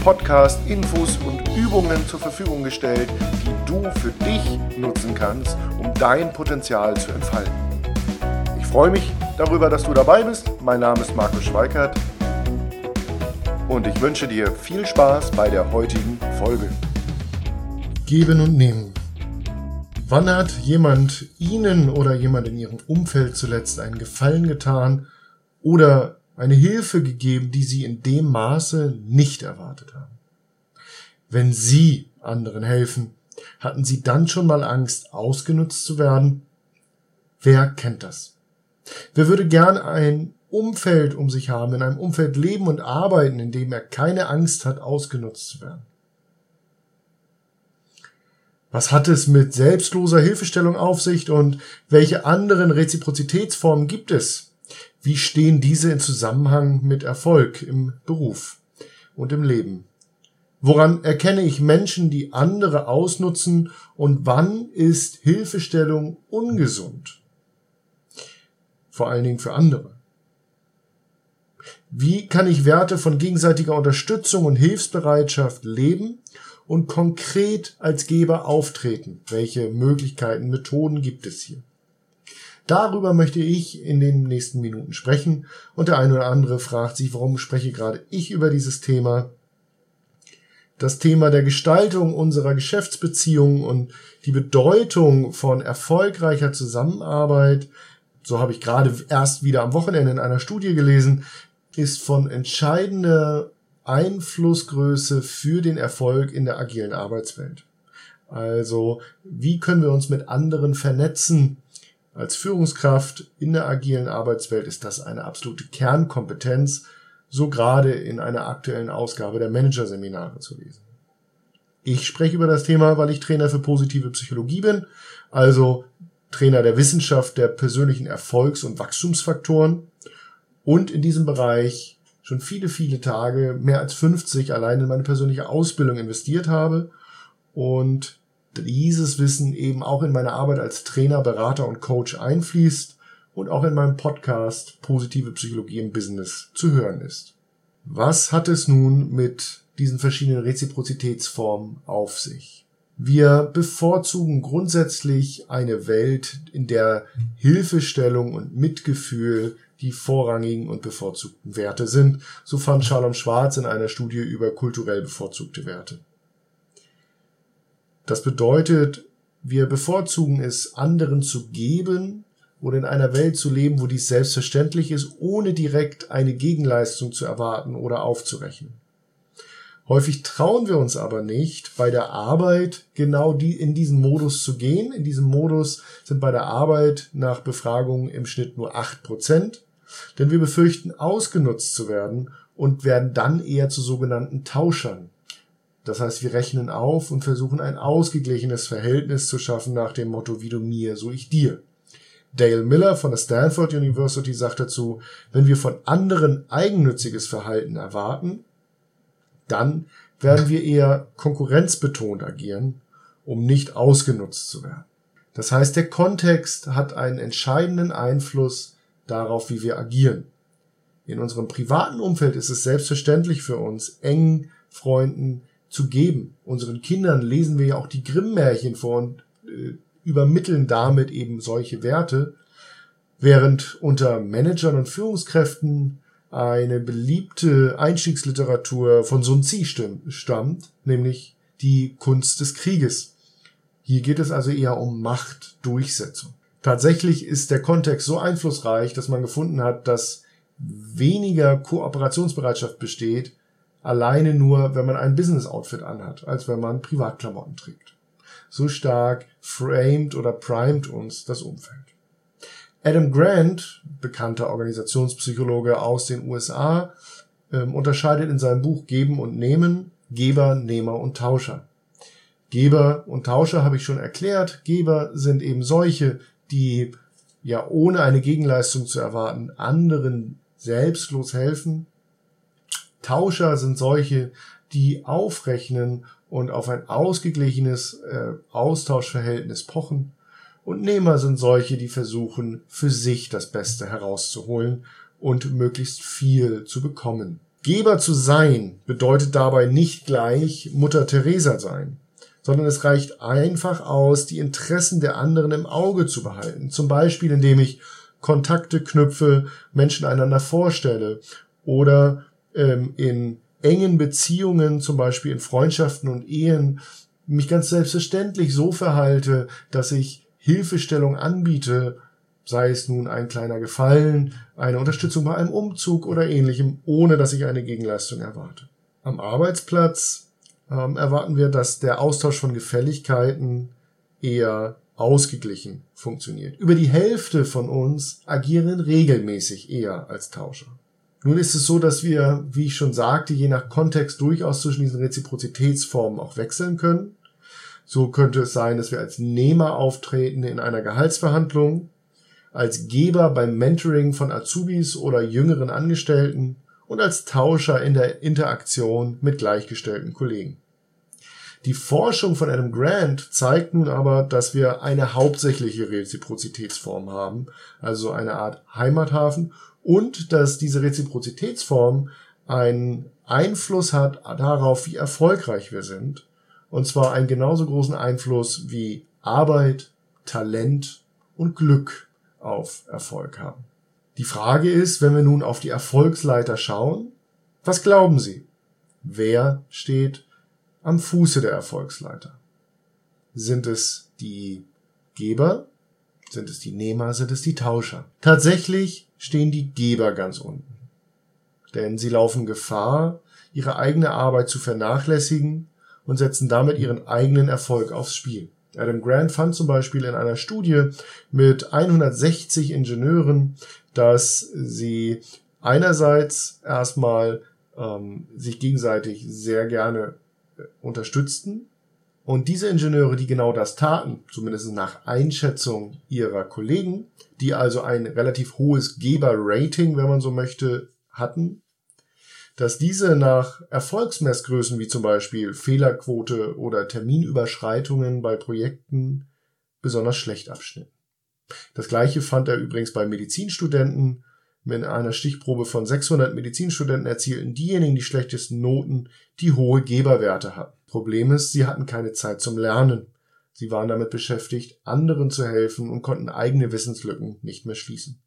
Podcast Infos und Übungen zur Verfügung gestellt, die du für dich nutzen kannst, um dein Potenzial zu entfalten. Ich freue mich darüber, dass du dabei bist. Mein Name ist Markus Schweikert und ich wünsche dir viel Spaß bei der heutigen Folge. Geben und nehmen. Wann hat jemand Ihnen oder jemand in Ihrem Umfeld zuletzt einen Gefallen getan oder eine Hilfe gegeben, die sie in dem Maße nicht erwartet haben. Wenn sie anderen helfen, hatten sie dann schon mal Angst, ausgenutzt zu werden? Wer kennt das? Wer würde gern ein Umfeld um sich haben, in einem Umfeld leben und arbeiten, in dem er keine Angst hat, ausgenutzt zu werden? Was hat es mit selbstloser Hilfestellung auf sich und welche anderen Reziprozitätsformen gibt es? Wie stehen diese in Zusammenhang mit Erfolg im Beruf und im Leben? Woran erkenne ich Menschen, die andere ausnutzen und wann ist Hilfestellung ungesund? Vor allen Dingen für andere. Wie kann ich Werte von gegenseitiger Unterstützung und Hilfsbereitschaft leben und konkret als Geber auftreten? Welche Möglichkeiten, Methoden gibt es hier? Darüber möchte ich in den nächsten Minuten sprechen und der eine oder andere fragt sich, warum spreche gerade ich über dieses Thema? Das Thema der Gestaltung unserer Geschäftsbeziehungen und die Bedeutung von erfolgreicher Zusammenarbeit, so habe ich gerade erst wieder am Wochenende in einer Studie gelesen, ist von entscheidender Einflussgröße für den Erfolg in der agilen Arbeitswelt. Also, wie können wir uns mit anderen vernetzen? Als Führungskraft in der agilen Arbeitswelt ist das eine absolute Kernkompetenz, so gerade in einer aktuellen Ausgabe der Managerseminare zu lesen. Ich spreche über das Thema, weil ich Trainer für positive Psychologie bin, also Trainer der Wissenschaft der persönlichen Erfolgs- und Wachstumsfaktoren und in diesem Bereich schon viele, viele Tage, mehr als 50 allein in meine persönliche Ausbildung investiert habe und dieses Wissen eben auch in meine Arbeit als Trainer, Berater und Coach einfließt und auch in meinem Podcast Positive Psychologie im Business zu hören ist. Was hat es nun mit diesen verschiedenen Reziprozitätsformen auf sich? Wir bevorzugen grundsätzlich eine Welt, in der Hilfestellung und Mitgefühl die vorrangigen und bevorzugten Werte sind, so fand Shalom Schwarz in einer Studie über kulturell bevorzugte Werte. Das bedeutet, wir bevorzugen es, anderen zu geben oder in einer Welt zu leben, wo dies selbstverständlich ist, ohne direkt eine Gegenleistung zu erwarten oder aufzurechnen. Häufig trauen wir uns aber nicht, bei der Arbeit genau die, in diesen Modus zu gehen. In diesem Modus sind bei der Arbeit nach Befragungen im Schnitt nur acht Prozent, denn wir befürchten, ausgenutzt zu werden und werden dann eher zu sogenannten Tauschern. Das heißt, wir rechnen auf und versuchen ein ausgeglichenes Verhältnis zu schaffen nach dem Motto, wie du mir, so ich dir. Dale Miller von der Stanford University sagt dazu, wenn wir von anderen eigennütziges Verhalten erwarten, dann werden wir eher konkurrenzbetont agieren, um nicht ausgenutzt zu werden. Das heißt, der Kontext hat einen entscheidenden Einfluss darauf, wie wir agieren. In unserem privaten Umfeld ist es selbstverständlich für uns, engen Freunden zu geben. Unseren Kindern lesen wir ja auch die Grimm-Märchen vor und äh, übermitteln damit eben solche Werte, während unter Managern und Führungskräften eine beliebte Einstiegsliteratur von Sun Tzu stammt, nämlich die Kunst des Krieges. Hier geht es also eher um Machtdurchsetzung. Tatsächlich ist der Kontext so einflussreich, dass man gefunden hat, dass weniger Kooperationsbereitschaft besteht, alleine nur, wenn man ein Business-Outfit anhat, als wenn man Privatklamotten trägt. So stark framed oder primed uns das Umfeld. Adam Grant, bekannter Organisationspsychologe aus den USA, äh, unterscheidet in seinem Buch Geben und Nehmen Geber, Nehmer und Tauscher. Geber und Tauscher habe ich schon erklärt. Geber sind eben solche, die ja ohne eine Gegenleistung zu erwarten anderen selbstlos helfen. Tauscher sind solche, die aufrechnen und auf ein ausgeglichenes äh, Austauschverhältnis pochen. Und Nehmer sind solche, die versuchen, für sich das Beste herauszuholen und möglichst viel zu bekommen. Geber zu sein bedeutet dabei nicht gleich Mutter Teresa sein, sondern es reicht einfach aus, die Interessen der anderen im Auge zu behalten. Zum Beispiel, indem ich Kontakte knüpfe, Menschen einander vorstelle oder ähm, in engen Beziehungen, zum Beispiel in Freundschaften und Ehen, mich ganz selbstverständlich so verhalte, dass ich Hilfestellung anbiete, sei es nun ein kleiner Gefallen, eine Unterstützung bei einem Umzug oder ähnlichem, ohne dass ich eine Gegenleistung erwarte. Am Arbeitsplatz ähm, erwarten wir, dass der Austausch von Gefälligkeiten eher ausgeglichen funktioniert. Über die Hälfte von uns agieren regelmäßig eher als Tauscher. Nun ist es so, dass wir, wie ich schon sagte, je nach Kontext durchaus zwischen diesen Reziprozitätsformen auch wechseln können. So könnte es sein, dass wir als Nehmer auftreten in einer Gehaltsverhandlung, als Geber beim Mentoring von Azubis oder jüngeren Angestellten und als Tauscher in der Interaktion mit gleichgestellten Kollegen. Die Forschung von Adam Grant zeigt nun aber, dass wir eine hauptsächliche Reziprozitätsform haben, also eine Art Heimathafen und dass diese Reziprozitätsform einen Einfluss hat darauf, wie erfolgreich wir sind. Und zwar einen genauso großen Einfluss wie Arbeit, Talent und Glück auf Erfolg haben. Die Frage ist, wenn wir nun auf die Erfolgsleiter schauen, was glauben Sie? Wer steht am Fuße der Erfolgsleiter? Sind es die Geber? Sind es die Nehmer? Sind es die Tauscher? Tatsächlich stehen die Geber ganz unten. Denn sie laufen Gefahr, ihre eigene Arbeit zu vernachlässigen und setzen damit ihren eigenen Erfolg aufs Spiel. Adam Grant fand zum Beispiel in einer Studie mit 160 Ingenieuren, dass sie einerseits erstmal ähm, sich gegenseitig sehr gerne äh, unterstützten und diese Ingenieure, die genau das taten, zumindest nach Einschätzung ihrer Kollegen, die also ein relativ hohes Geber-Rating, wenn man so möchte, hatten, dass diese nach Erfolgsmessgrößen wie zum Beispiel Fehlerquote oder Terminüberschreitungen bei Projekten besonders schlecht abschnitten. Das gleiche fand er übrigens bei Medizinstudenten. Mit einer Stichprobe von 600 Medizinstudenten erzielten diejenigen die schlechtesten Noten, die hohe Geberwerte hatten. Problem ist, sie hatten keine Zeit zum Lernen. Sie waren damit beschäftigt, anderen zu helfen und konnten eigene Wissenslücken nicht mehr schließen.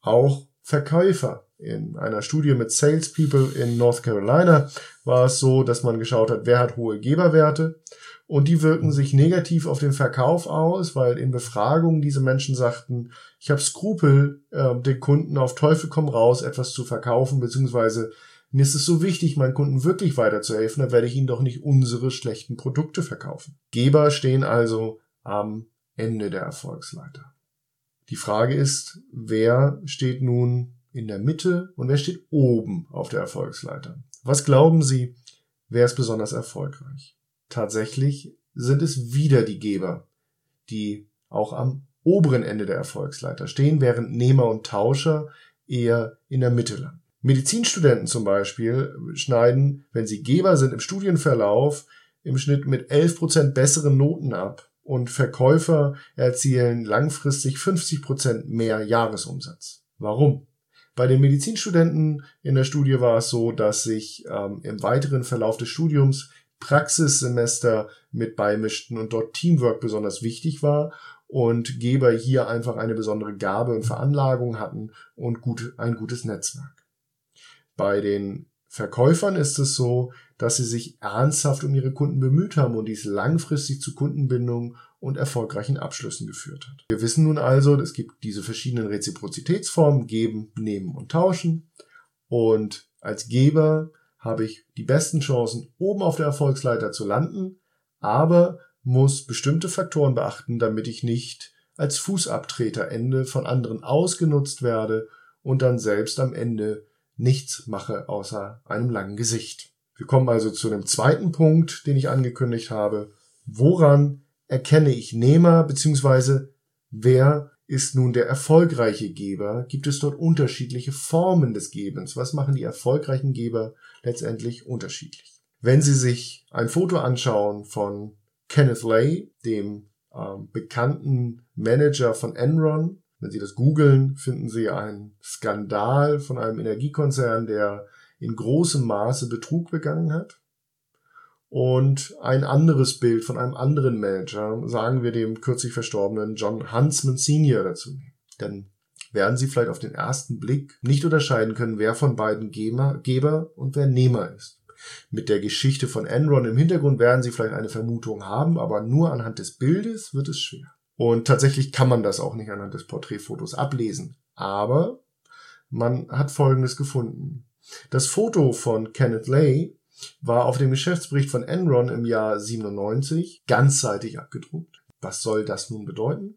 Auch Verkäufer. In einer Studie mit Salespeople in North Carolina war es so, dass man geschaut hat, wer hat hohe Geberwerte und die wirken sich negativ auf den Verkauf aus, weil in Befragungen diese Menschen sagten, ich habe Skrupel, äh, den Kunden auf Teufel komm raus etwas zu verkaufen, beziehungsweise mir ist es so wichtig, meinen Kunden wirklich weiterzuhelfen, dann werde ich ihnen doch nicht unsere schlechten Produkte verkaufen. Geber stehen also am Ende der Erfolgsleiter. Die Frage ist, wer steht nun in der Mitte und wer steht oben auf der Erfolgsleiter? Was glauben Sie, wer ist besonders erfolgreich? Tatsächlich sind es wieder die Geber, die auch am oberen Ende der Erfolgsleiter stehen, während Nehmer und Tauscher eher in der Mitte landen. Medizinstudenten zum Beispiel schneiden, wenn sie Geber sind im Studienverlauf, im Schnitt mit 11% besseren Noten ab und Verkäufer erzielen langfristig 50% mehr Jahresumsatz. Warum? Bei den Medizinstudenten in der Studie war es so, dass sich ähm, im weiteren Verlauf des Studiums Praxissemester mit beimischten und dort Teamwork besonders wichtig war und Geber hier einfach eine besondere Gabe und Veranlagung hatten und gut, ein gutes Netzwerk. Bei den Verkäufern ist es so, dass sie sich ernsthaft um ihre Kunden bemüht haben und dies langfristig zu Kundenbindung und erfolgreichen Abschlüssen geführt hat. Wir wissen nun also, es gibt diese verschiedenen Reziprozitätsformen, geben, nehmen und tauschen. Und als Geber habe ich die besten Chancen, oben auf der Erfolgsleiter zu landen, aber muss bestimmte Faktoren beachten, damit ich nicht als Fußabtreter ende, von anderen ausgenutzt werde und dann selbst am Ende nichts mache außer einem langen Gesicht. Wir kommen also zu dem zweiten Punkt, den ich angekündigt habe. Woran erkenne ich Nehmer, beziehungsweise wer ist nun der erfolgreiche Geber? Gibt es dort unterschiedliche Formen des Gebens? Was machen die erfolgreichen Geber letztendlich unterschiedlich? Wenn Sie sich ein Foto anschauen von Kenneth Lay, dem ähm, bekannten Manager von Enron, wenn Sie das googeln, finden Sie einen Skandal von einem Energiekonzern, der in großem Maße Betrug begangen hat. Und ein anderes Bild von einem anderen Manager, sagen wir dem kürzlich verstorbenen John Huntsman Senior dazu. Dann werden Sie vielleicht auf den ersten Blick nicht unterscheiden können, wer von beiden Geber und wer Nehmer ist. Mit der Geschichte von Enron im Hintergrund werden Sie vielleicht eine Vermutung haben, aber nur anhand des Bildes wird es schwer. Und tatsächlich kann man das auch nicht anhand des Porträtfotos ablesen. Aber man hat Folgendes gefunden. Das Foto von Kenneth Lay war auf dem Geschäftsbericht von Enron im Jahr 97 ganzseitig abgedruckt. Was soll das nun bedeuten?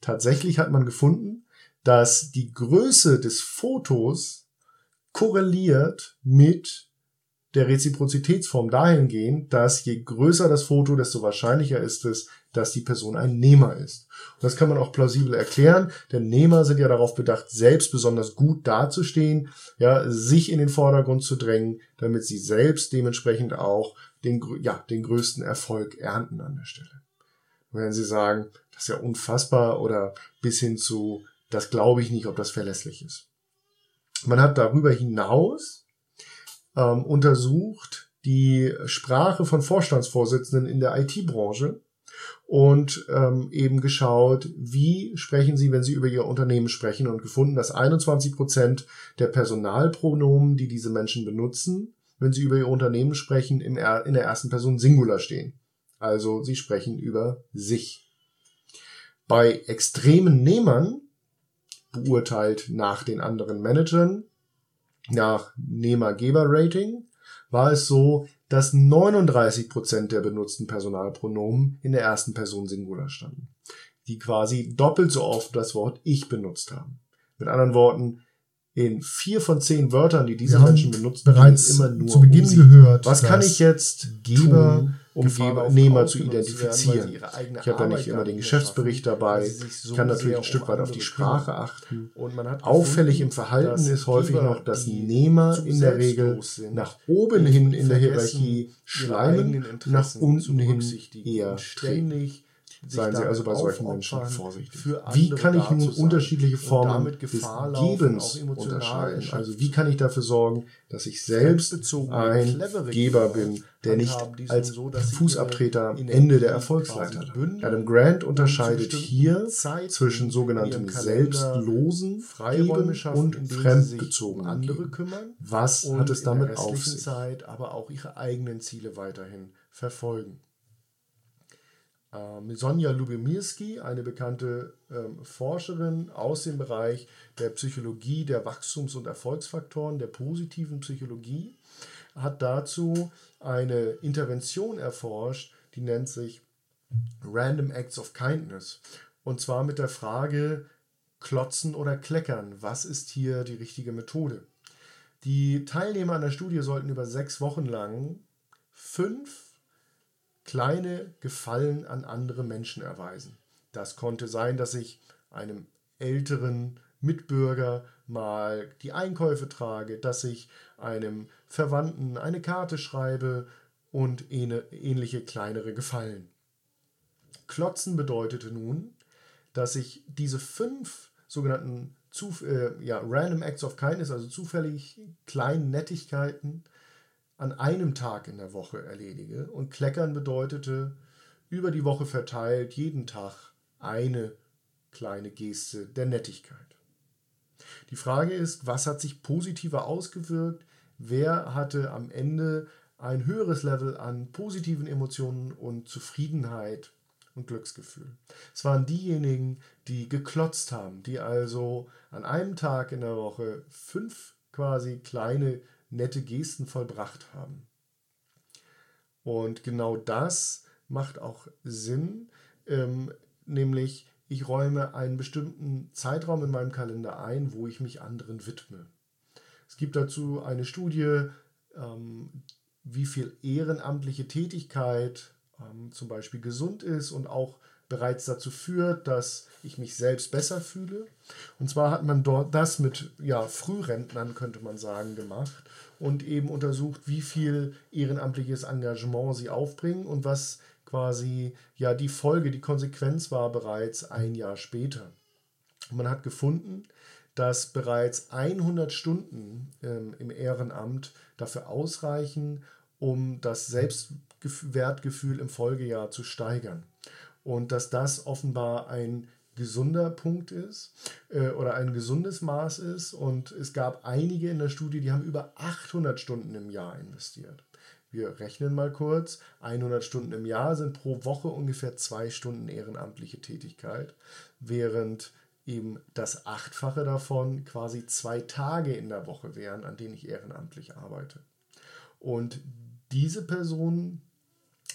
Tatsächlich hat man gefunden, dass die Größe des Fotos korreliert mit der Reziprozitätsform dahingehend, dass je größer das Foto, desto wahrscheinlicher ist es, dass die Person ein Nehmer ist. Und das kann man auch plausibel erklären, denn Nehmer sind ja darauf bedacht, selbst besonders gut dazustehen, ja, sich in den Vordergrund zu drängen, damit sie selbst dementsprechend auch den, ja, den größten Erfolg ernten an der Stelle. Und wenn Sie sagen, das ist ja unfassbar oder bis hin zu, das glaube ich nicht, ob das verlässlich ist. Man hat darüber hinaus ähm, untersucht die Sprache von Vorstandsvorsitzenden in der IT-Branche und ähm, eben geschaut, wie sprechen Sie, wenn Sie über Ihr Unternehmen sprechen und gefunden, dass 21 Prozent der Personalpronomen, die diese Menschen benutzen, wenn sie über ihr Unternehmen sprechen, in der ersten Person Singular stehen. Also sie sprechen über sich. Bei extremen Nehmern, beurteilt nach den anderen Managern, nach Nehmer-Geber-Rating, war es so, dass 39 Prozent der benutzten Personalpronomen in der ersten Person Singular standen, die quasi doppelt so oft das Wort ich benutzt haben. Mit anderen Worten, in vier von zehn Wörtern, die diese Menschen benutzen, bereits immer nur zu Beginn um gehört. Was kann ich jetzt Geber tun, um Gebernehmer zu identifizieren? Werden, ich habe ja nicht immer den Geschäftsbericht dabei. So ich kann natürlich ein Stück weit auf die Sprache achten. Auffällig im Verhalten ist häufig noch, dass Nehmer in der Regel nach oben hin in der Hierarchie schleimen, nach unten hin eher ständig Seien Sie also bei solchen Menschen vorsichtig. Wie kann ich nun unterschiedliche Formen des Gebens unterscheiden? Also wie kann ich dafür sorgen, dass ich selbst ein Geber bin, der nicht als Fußabtreter am Ende der Erfolgsleiter Adam Grant unterscheidet hier zwischen sogenanntem selbstlosen Geben und fremdbezogenen Geben. Was hat es damit auf sich? aber auch ihre eigenen Ziele weiterhin verfolgen. Ähm, Sonja Lubimirski, eine bekannte ähm, Forscherin aus dem Bereich der Psychologie der Wachstums- und Erfolgsfaktoren, der positiven Psychologie, hat dazu eine Intervention erforscht, die nennt sich Random Acts of Kindness. Und zwar mit der Frage, klotzen oder kleckern, was ist hier die richtige Methode? Die Teilnehmer an der Studie sollten über sechs Wochen lang fünf kleine Gefallen an andere Menschen erweisen. Das konnte sein, dass ich einem älteren Mitbürger mal die Einkäufe trage, dass ich einem Verwandten eine Karte schreibe und ähnliche kleinere Gefallen. Klotzen bedeutete nun, dass ich diese fünf sogenannten Zuf äh, ja, Random Acts of Kindness, also zufällig kleinen Nettigkeiten, an einem Tag in der Woche erledige. Und Kleckern bedeutete über die Woche verteilt jeden Tag eine kleine Geste der Nettigkeit. Die Frage ist, was hat sich positiver ausgewirkt? Wer hatte am Ende ein höheres Level an positiven Emotionen und Zufriedenheit und Glücksgefühl? Es waren diejenigen, die geklotzt haben, die also an einem Tag in der Woche fünf quasi kleine nette Gesten vollbracht haben. Und genau das macht auch Sinn, ähm, nämlich ich räume einen bestimmten Zeitraum in meinem Kalender ein, wo ich mich anderen widme. Es gibt dazu eine Studie, ähm, wie viel ehrenamtliche Tätigkeit ähm, zum Beispiel gesund ist und auch bereits dazu führt, dass ich mich selbst besser fühle. Und zwar hat man dort das mit ja, Frührentnern, könnte man sagen, gemacht und eben untersucht, wie viel ehrenamtliches Engagement sie aufbringen und was quasi ja die Folge, die Konsequenz war bereits ein Jahr später. Man hat gefunden, dass bereits 100 Stunden ähm, im Ehrenamt dafür ausreichen, um das Selbstwertgefühl im Folgejahr zu steigern und dass das offenbar ein gesunder Punkt ist äh, oder ein gesundes Maß ist. Und es gab einige in der Studie, die haben über 800 Stunden im Jahr investiert. Wir rechnen mal kurz. 100 Stunden im Jahr sind pro Woche ungefähr zwei Stunden ehrenamtliche Tätigkeit, während eben das Achtfache davon quasi zwei Tage in der Woche wären, an denen ich ehrenamtlich arbeite. Und diese Personen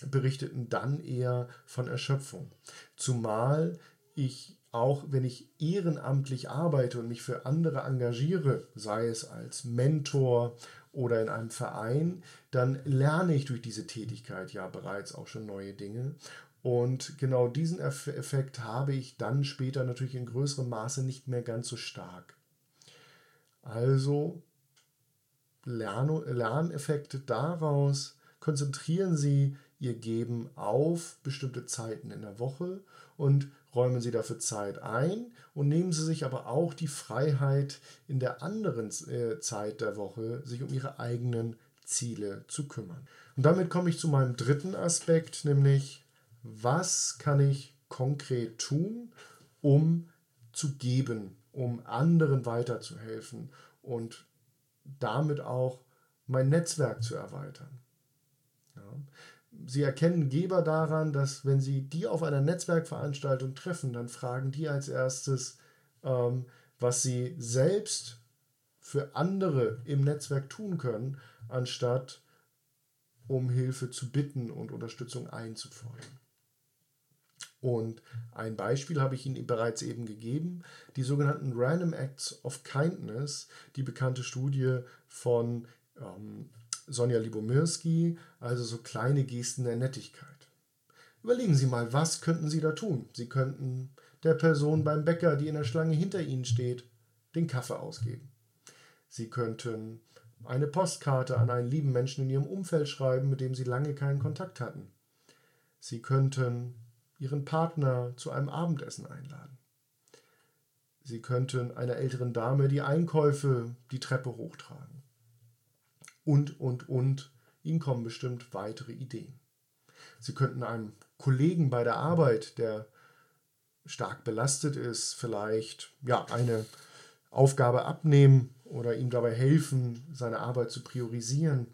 berichteten dann eher von Erschöpfung. Zumal ich auch, wenn ich ehrenamtlich arbeite und mich für andere engagiere, sei es als Mentor oder in einem Verein, dann lerne ich durch diese Tätigkeit ja bereits auch schon neue Dinge. Und genau diesen Effekt habe ich dann später natürlich in größerem Maße nicht mehr ganz so stark. Also Lern Lerneffekte daraus, konzentrieren Sie ihr Geben auf bestimmte Zeiten in der Woche und räumen Sie dafür Zeit ein und nehmen Sie sich aber auch die Freiheit, in der anderen äh, Zeit der Woche sich um Ihre eigenen Ziele zu kümmern. Und damit komme ich zu meinem dritten Aspekt, nämlich was kann ich konkret tun, um zu geben, um anderen weiterzuhelfen und damit auch mein Netzwerk zu erweitern. Ja. Sie erkennen Geber daran, dass wenn Sie die auf einer Netzwerkveranstaltung treffen, dann fragen die als erstes, ähm, was Sie selbst für andere im Netzwerk tun können, anstatt um Hilfe zu bitten und Unterstützung einzufordern. Und ein Beispiel habe ich Ihnen bereits eben gegeben, die sogenannten Random Acts of Kindness, die bekannte Studie von ähm, Sonja Libomirski, also so kleine Gesten der Nettigkeit. Überlegen Sie mal, was könnten Sie da tun? Sie könnten der Person beim Bäcker, die in der Schlange hinter Ihnen steht, den Kaffee ausgeben. Sie könnten eine Postkarte an einen lieben Menschen in Ihrem Umfeld schreiben, mit dem Sie lange keinen Kontakt hatten. Sie könnten Ihren Partner zu einem Abendessen einladen. Sie könnten einer älteren Dame die Einkäufe die Treppe hochtragen und, und, und. Ihnen kommen bestimmt weitere Ideen. Sie könnten einem Kollegen bei der Arbeit, der stark belastet ist, vielleicht ja, eine Aufgabe abnehmen oder ihm dabei helfen, seine Arbeit zu priorisieren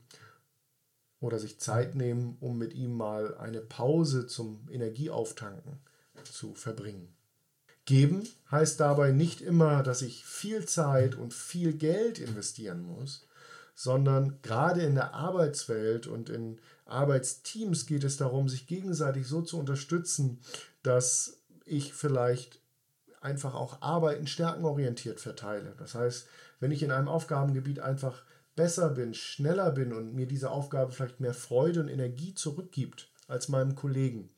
oder sich Zeit nehmen, um mit ihm mal eine Pause zum Energieauftanken zu verbringen. Geben heißt dabei nicht immer, dass ich viel Zeit und viel Geld investieren muss, sondern gerade in der Arbeitswelt und in Arbeitsteams geht es darum, sich gegenseitig so zu unterstützen, dass ich vielleicht einfach auch Arbeiten stärkenorientiert verteile. Das heißt, wenn ich in einem Aufgabengebiet einfach besser bin, schneller bin und mir diese Aufgabe vielleicht mehr Freude und Energie zurückgibt als meinem Kollegen,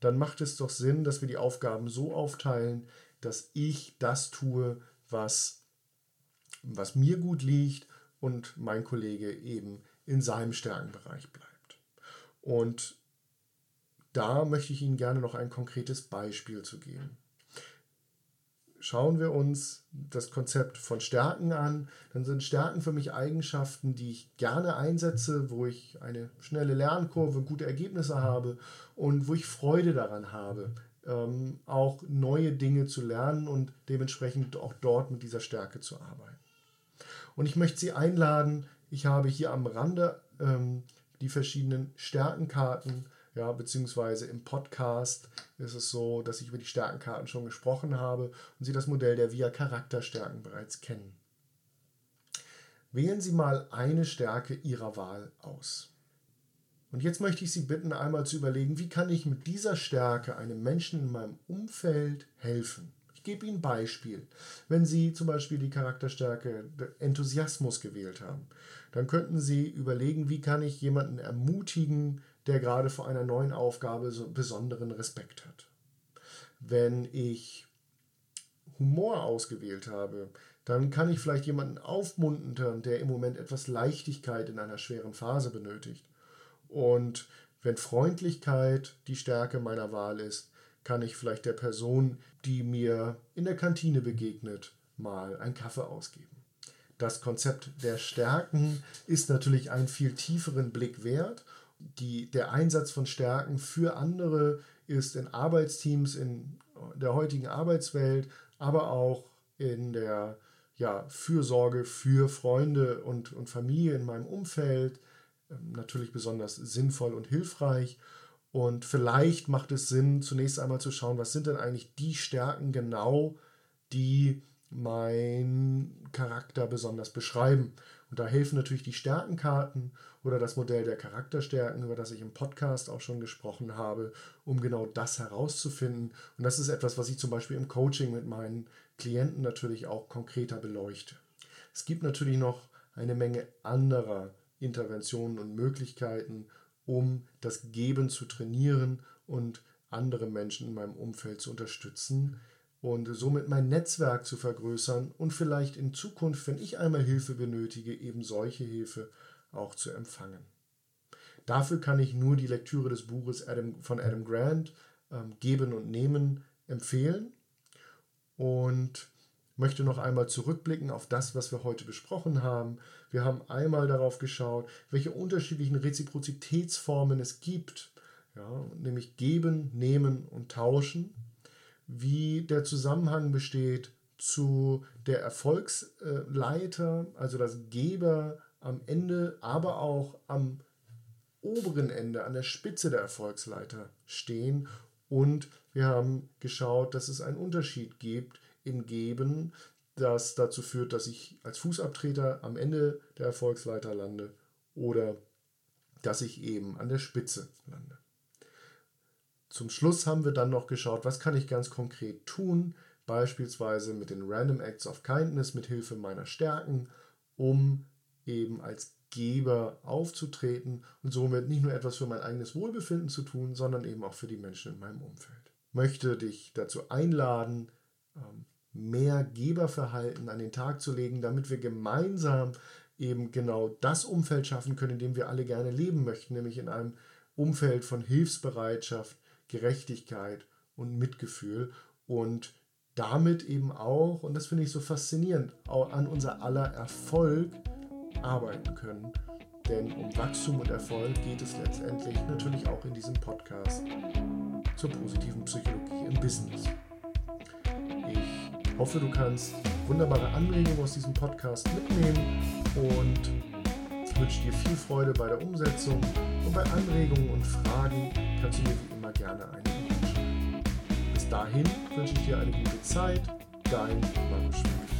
dann macht es doch Sinn, dass wir die Aufgaben so aufteilen, dass ich das tue, was, was mir gut liegt und mein Kollege eben in seinem Stärkenbereich bleibt. Und da möchte ich Ihnen gerne noch ein konkretes Beispiel zu geben. Schauen wir uns das Konzept von Stärken an, dann sind Stärken für mich Eigenschaften, die ich gerne einsetze, wo ich eine schnelle Lernkurve, gute Ergebnisse habe und wo ich Freude daran habe, ähm, auch neue Dinge zu lernen und dementsprechend auch dort mit dieser Stärke zu arbeiten. Und ich möchte Sie einladen, ich habe hier am Rande ähm, die verschiedenen Stärkenkarten, ja, beziehungsweise im Podcast ist es so, dass ich über die Stärkenkarten schon gesprochen habe und Sie das Modell der Via Charakterstärken bereits kennen. Wählen Sie mal eine Stärke Ihrer Wahl aus. Und jetzt möchte ich Sie bitten, einmal zu überlegen, wie kann ich mit dieser Stärke einem Menschen in meinem Umfeld helfen? Gebe Ihnen ein Beispiel. Wenn Sie zum Beispiel die Charakterstärke Enthusiasmus gewählt haben, dann könnten Sie überlegen, wie kann ich jemanden ermutigen, der gerade vor einer neuen Aufgabe so besonderen Respekt hat. Wenn ich Humor ausgewählt habe, dann kann ich vielleicht jemanden aufmuntern, der im Moment etwas Leichtigkeit in einer schweren Phase benötigt. Und wenn Freundlichkeit die Stärke meiner Wahl ist, kann ich vielleicht der Person, die mir in der Kantine begegnet, mal einen Kaffee ausgeben. Das Konzept der Stärken ist natürlich einen viel tieferen Blick wert. Die, der Einsatz von Stärken für andere ist in Arbeitsteams, in der heutigen Arbeitswelt, aber auch in der ja, Fürsorge für Freunde und, und Familie in meinem Umfeld ähm, natürlich besonders sinnvoll und hilfreich. Und vielleicht macht es Sinn, zunächst einmal zu schauen, was sind denn eigentlich die Stärken genau, die mein Charakter besonders beschreiben. Und da helfen natürlich die Stärkenkarten oder das Modell der Charakterstärken, über das ich im Podcast auch schon gesprochen habe, um genau das herauszufinden. Und das ist etwas, was ich zum Beispiel im Coaching mit meinen Klienten natürlich auch konkreter beleuchte. Es gibt natürlich noch eine Menge anderer Interventionen und Möglichkeiten, um das Geben zu trainieren und andere Menschen in meinem Umfeld zu unterstützen und somit mein Netzwerk zu vergrößern und vielleicht in Zukunft, wenn ich einmal Hilfe benötige, eben solche Hilfe auch zu empfangen. Dafür kann ich nur die Lektüre des Buches Adam, von Adam Grant ähm, Geben und Nehmen empfehlen und möchte noch einmal zurückblicken auf das, was wir heute besprochen haben. Wir haben einmal darauf geschaut, welche unterschiedlichen Reziprozitätsformen es gibt, ja, nämlich geben, nehmen und tauschen, wie der Zusammenhang besteht zu der Erfolgsleiter, also das Geber am Ende, aber auch am oberen Ende, an der Spitze der Erfolgsleiter stehen. Und wir haben geschaut, dass es einen Unterschied gibt im Geben, das dazu führt, dass ich als Fußabtreter am Ende der Erfolgsleiter lande oder dass ich eben an der Spitze lande. Zum Schluss haben wir dann noch geschaut, was kann ich ganz konkret tun, beispielsweise mit den Random Acts of Kindness mit Hilfe meiner Stärken, um eben als Geber aufzutreten und somit nicht nur etwas für mein eigenes Wohlbefinden zu tun, sondern eben auch für die Menschen in meinem Umfeld. Ich möchte dich dazu einladen, ähm, mehr Geberverhalten an den Tag zu legen, damit wir gemeinsam eben genau das Umfeld schaffen können, in dem wir alle gerne leben möchten, nämlich in einem Umfeld von Hilfsbereitschaft, Gerechtigkeit und Mitgefühl und damit eben auch, und das finde ich so faszinierend, an unser aller Erfolg arbeiten können. Denn um Wachstum und Erfolg geht es letztendlich natürlich auch in diesem Podcast zur positiven Psychologie im Business hoffe, du kannst wunderbare Anregungen aus diesem Podcast mitnehmen und wünsche dir viel Freude bei der Umsetzung. Und bei Anregungen und Fragen kannst du mir wie immer gerne eine E-Mail schreiben. Bis dahin wünsche ich dir eine gute Zeit. Dein Markus Schmidt.